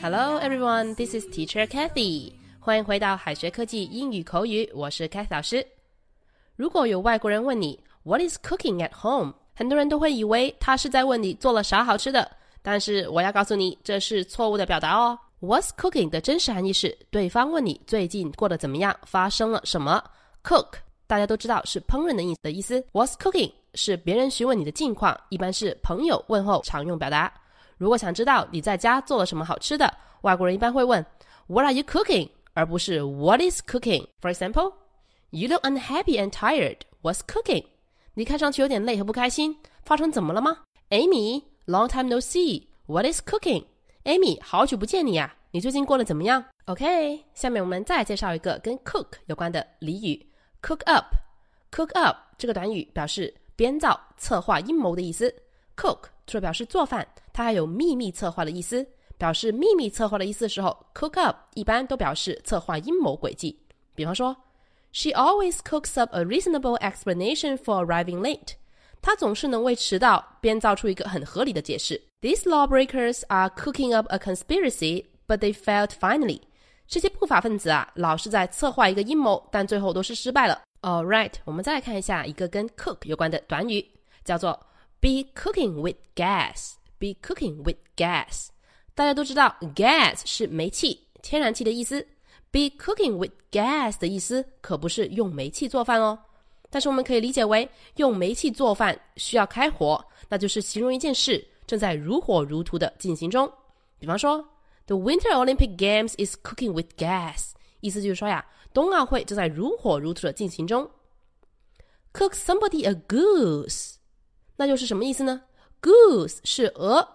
Hello everyone, this is Teacher Kathy. 欢迎回到海学科技英语口语，我是 Kathy 老师。如果有外国人问你 What is cooking at home？很多人都会以为他是在问你做了啥好吃的，但是我要告诉你，这是错误的表达哦。What's cooking 的真实含义是对方问你最近过得怎么样，发生了什么。Cook 大家都知道是烹饪的意思的意思。What's cooking 是别人询问你的近况，一般是朋友问候常用表达。如果想知道你在家做了什么好吃的，外国人一般会问 What are you cooking？而不是 What is cooking。For example，You look unhappy and tired. What's cooking？你看上去有点累和不开心，发生怎么了吗？Amy，long time no see. What is cooking？Amy，好久不见你呀，你最近过得怎么样？OK，下面我们再介绍一个跟 cook 有关的俚语，cook up。cook up 这个短语表示编造、策划阴谋的意思。cook 除了表示做饭，它还有秘密策划的意思。表示秘密策划的意思的时候，cook up 一般都表示策划阴谋诡计。比方说。She always cooks up a reasonable explanation for arriving late. 她总是能为迟到编造出一个很合理的解释。These lawbreakers are cooking up a conspiracy, but they failed finally. 这些不法分子啊，老是在策划一个阴谋，但最后都是失败了。All right，我们再来看一下一个跟 cook 有关的短语，叫做 be cooking with gas. Be cooking with gas. 大家都知道，gas 是煤气、天然气的意思。Be cooking with gas 的意思可不是用煤气做饭哦，但是我们可以理解为用煤气做饭需要开火，那就是形容一件事正在如火如荼的进行中。比方说，The Winter Olympic Games is cooking with gas，意思就是说呀，冬奥会正在如火如荼的进行中。Cook somebody a goose，那就是什么意思呢？Goose 是鹅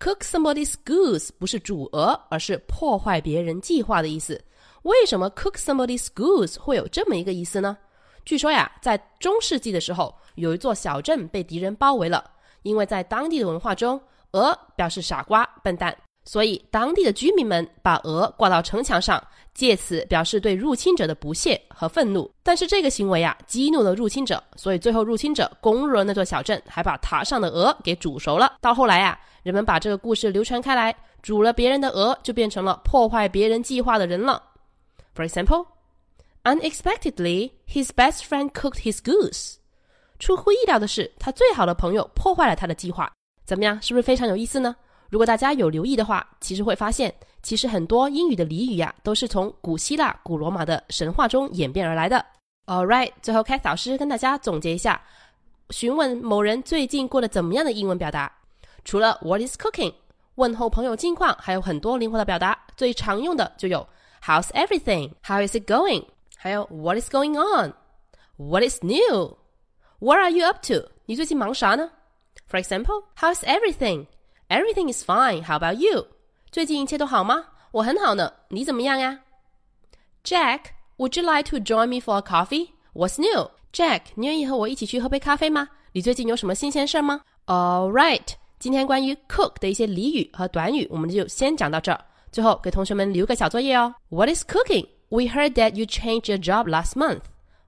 ，Cook somebody's goose 不是煮鹅，而是破坏别人计划的意思。为什么 cook somebody's goose 会有这么一个意思呢？据说呀，在中世纪的时候，有一座小镇被敌人包围了，因为在当地的文化中，鹅表示傻瓜、笨蛋，所以当地的居民们把鹅挂到城墙上，借此表示对入侵者的不屑和愤怒。但是这个行为啊，激怒了入侵者，所以最后入侵者攻入了那座小镇，还把塔上的鹅给煮熟了。到后来啊，人们把这个故事流传开来，煮了别人的鹅，就变成了破坏别人计划的人了。For example, unexpectedly, his best friend cooked his goose. 出乎意料的是，他最好的朋友破坏了他的计划。怎么样，是不是非常有意思呢？如果大家有留意的话，其实会发现，其实很多英语的俚语呀，都是从古希腊、古罗马的神话中演变而来的。All right，最后开老师跟大家总结一下：询问某人最近过得怎么样的英文表达，除了 What is cooking？问候朋友近况，还有很多灵活的表达。最常用的就有。How's everything? How is it going? 还有 What is going on? What is new? What are you up to? 你最近忙啥呢？For example, How's everything? Everything is fine. How about you? 最近一切都好吗？我很好呢。你怎么样呀？Jack, would you like to join me for a coffee? What's new? Jack，你愿意和我一起去喝杯咖啡吗？你最近有什么新鲜事儿吗？All right，今天关于 cook 的一些俚语和短语，我们就先讲到这儿。最后给同学们留个小作业哦。What is cooking? We heard that you changed your job last month.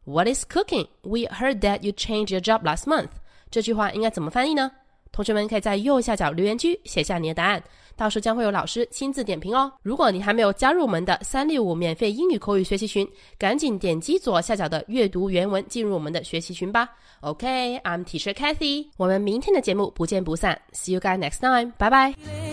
What is cooking? We heard that you changed your job last month. 这句话应该怎么翻译呢？ 同学们可以在右下角留言区写下你的答案，到时候将会有老师亲自点评哦。如果你还没有加入我们的三六五免费英语口语学习群，赶紧点击左下角的阅读原文进入我们的学习群吧。OK，I'm Teacher Kathy，我们明天的节目不见不散。See you guys next time，拜拜。